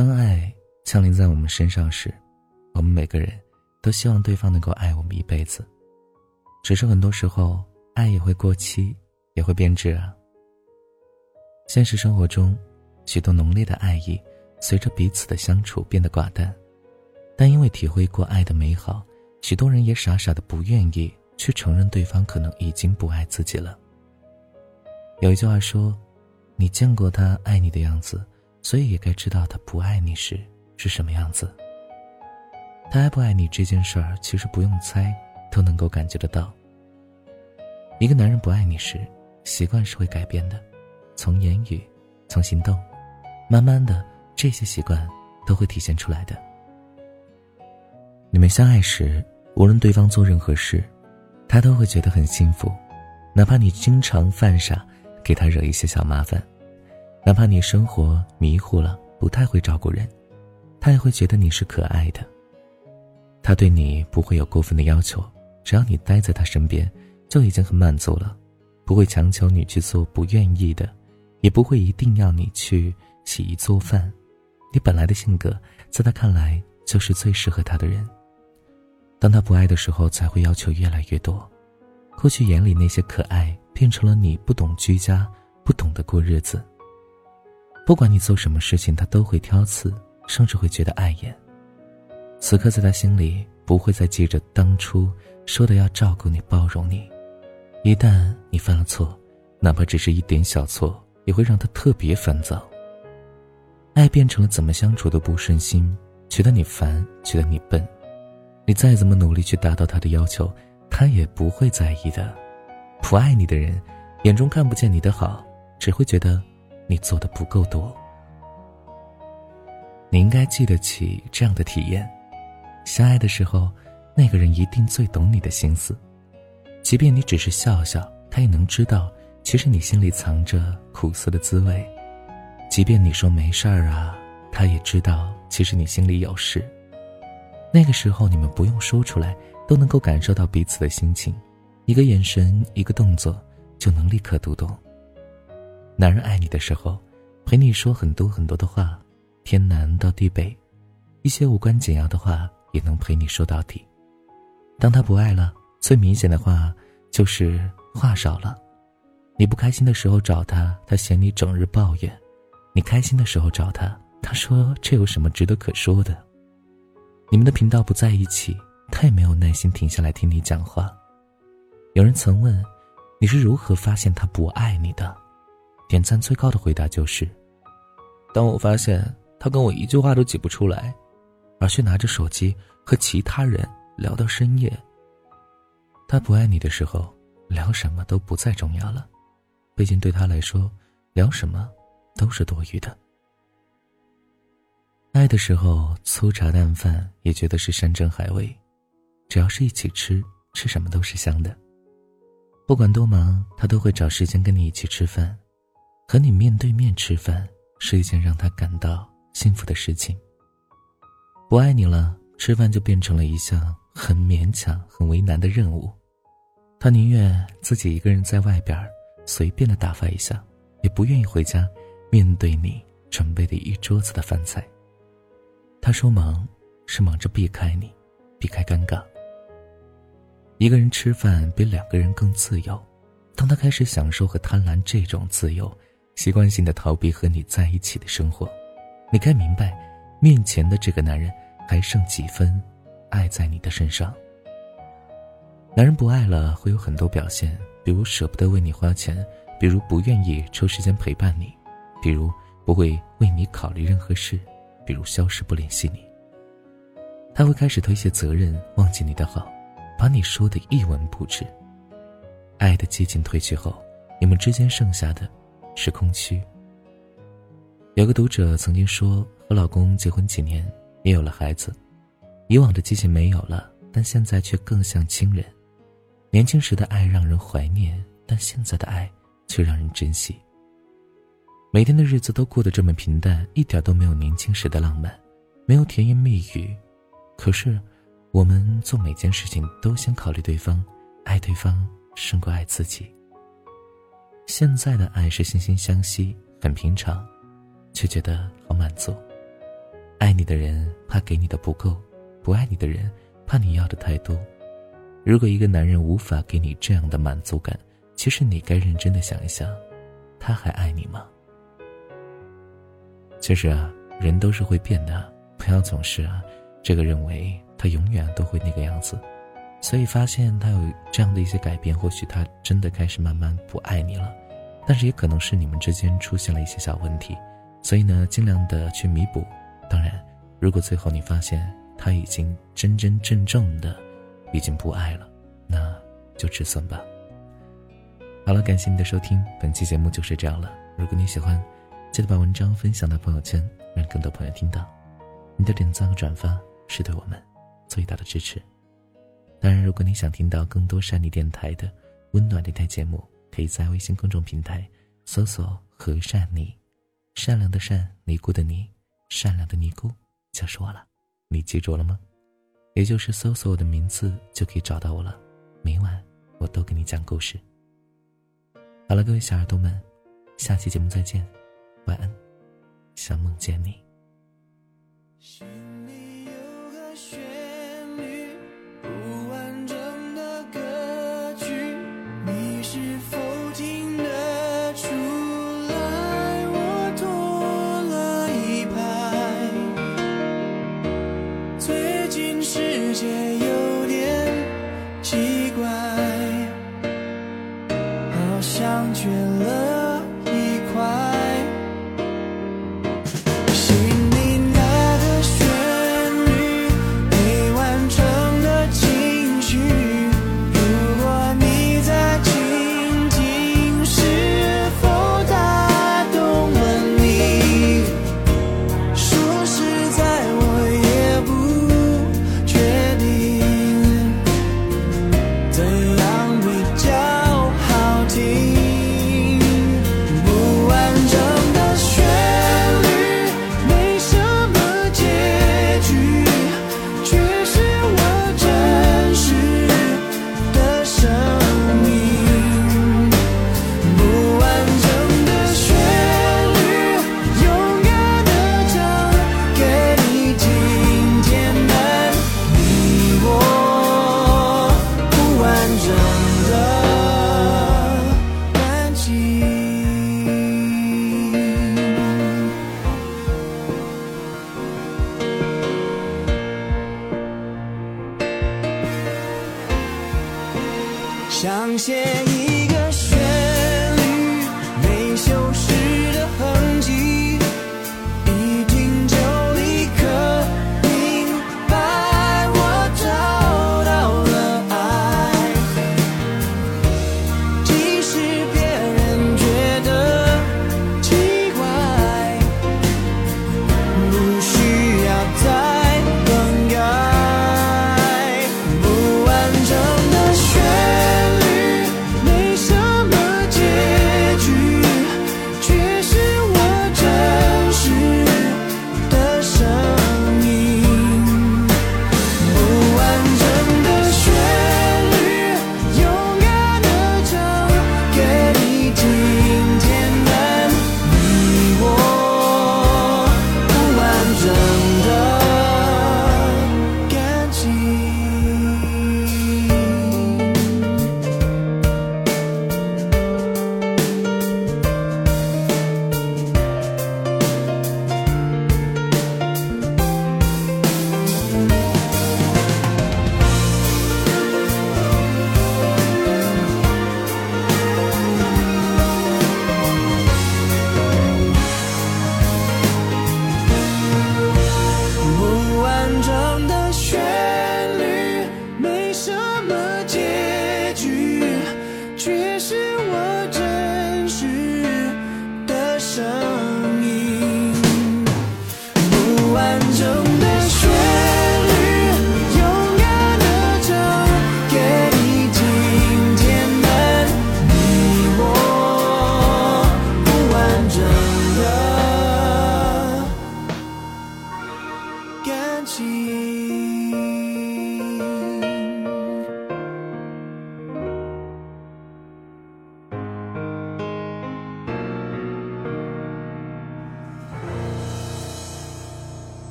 当爱降临在我们身上时，我们每个人都希望对方能够爱我们一辈子。只是很多时候，爱也会过期，也会变质啊。现实生活中，许多浓烈的爱意，随着彼此的相处变得寡淡。但因为体会过爱的美好，许多人也傻傻的不愿意去承认对方可能已经不爱自己了。有一句话说：“你见过他爱你的样子。”所以也该知道他不爱你时是什么样子。他爱不爱你这件事儿，其实不用猜，都能够感觉得到。一个男人不爱你时，习惯是会改变的，从言语，从行动，慢慢的这些习惯都会体现出来的。你们相爱时，无论对方做任何事，他都会觉得很幸福，哪怕你经常犯傻，给他惹一些小麻烦。哪怕你生活迷糊了，不太会照顾人，他也会觉得你是可爱的。他对你不会有过分的要求，只要你待在他身边，就已经很满足了，不会强求你去做不愿意的，也不会一定要你去洗衣做饭。你本来的性格，在他看来就是最适合他的人。当他不爱的时候，才会要求越来越多。过去眼里那些可爱，变成了你不懂居家，不懂得过日子。不管你做什么事情，他都会挑刺，甚至会觉得碍眼。此刻在他心里，不会再记着当初说的要照顾你、包容你。一旦你犯了错，哪怕只是一点小错，也会让他特别烦躁。爱变成了怎么相处都不顺心，觉得你烦，觉得你笨。你再怎么努力去达到他的要求，他也不会在意的。不爱你的人，眼中看不见你的好，只会觉得。你做的不够多，你应该记得起这样的体验：相爱的时候，那个人一定最懂你的心思，即便你只是笑笑，他也能知道，其实你心里藏着苦涩的滋味；即便你说没事儿啊，他也知道，其实你心里有事。那个时候，你们不用说出来，都能够感受到彼此的心情，一个眼神，一个动作，就能立刻读懂。男人爱你的时候，陪你说很多很多的话，天南到地北，一些无关紧要的话也能陪你说到底。当他不爱了，最明显的话就是话少了。你不开心的时候找他，他嫌你整日抱怨；你开心的时候找他，他说这有什么值得可说的？你们的频道不在一起，他也没有耐心停下来听你讲话。有人曾问，你是如何发现他不爱你的？点赞最高的回答就是：当我发现他跟我一句话都挤不出来，而却拿着手机和其他人聊到深夜。他不爱你的时候，聊什么都不再重要了，毕竟对他来说，聊什么都是多余的。爱的时候，粗茶淡饭也觉得是山珍海味，只要是一起吃，吃什么都是香的。不管多忙，他都会找时间跟你一起吃饭。和你面对面吃饭是一件让他感到幸福的事情。不爱你了，吃饭就变成了一项很勉强、很为难的任务。他宁愿自己一个人在外边随便的打发一下，也不愿意回家面对你准备的一桌子的饭菜。他说忙是忙着避开你，避开尴尬。一个人吃饭比两个人更自由。当他开始享受和贪婪这种自由。习惯性的逃避和你在一起的生活，你该明白，面前的这个男人还剩几分爱在你的身上。男人不爱了会有很多表现，比如舍不得为你花钱，比如不愿意抽时间陪伴你，比如不会为你考虑任何事，比如消失不联系你。他会开始推卸责任，忘记你的好，把你说的一文不值。爱的激情褪去后，你们之间剩下的。是空虚。有个读者曾经说：“和老公结婚几年，也有了孩子，以往的激情没有了，但现在却更像亲人。年轻时的爱让人怀念，但现在的爱却让人珍惜。每天的日子都过得这么平淡，一点都没有年轻时的浪漫，没有甜言蜜语。可是，我们做每件事情都先考虑对方，爱对方胜过爱自己。”现在的爱是惺惺相惜，很平常，却觉得好满足。爱你的人怕给你的不够，不爱你的人怕你要的太多。如果一个男人无法给你这样的满足感，其实你该认真的想一想，他还爱你吗？其实啊，人都是会变的，不要总是啊，这个认为他永远都会那个样子。所以发现他有这样的一些改变，或许他真的开始慢慢不爱你了，但是也可能是你们之间出现了一些小问题，所以呢，尽量的去弥补。当然，如果最后你发现他已经真真正正的已经不爱了，那就止损吧。好了，感谢你的收听，本期节目就是这样了。如果你喜欢，记得把文章分享到朋友圈，让更多朋友听到。你的点赞和转发是对我们最大的支持。当然，如果你想听到更多善妮电台的温暖电台节目，可以在微信公众平台搜索“和善你”，善良的善，尼姑的尼，善良的尼姑就是我了。你记住了吗？也就是搜索我的名字就可以找到我了。每晚我都给你讲故事。好了，各位小耳朵们，下期节目再见，晚安，想梦见你。缺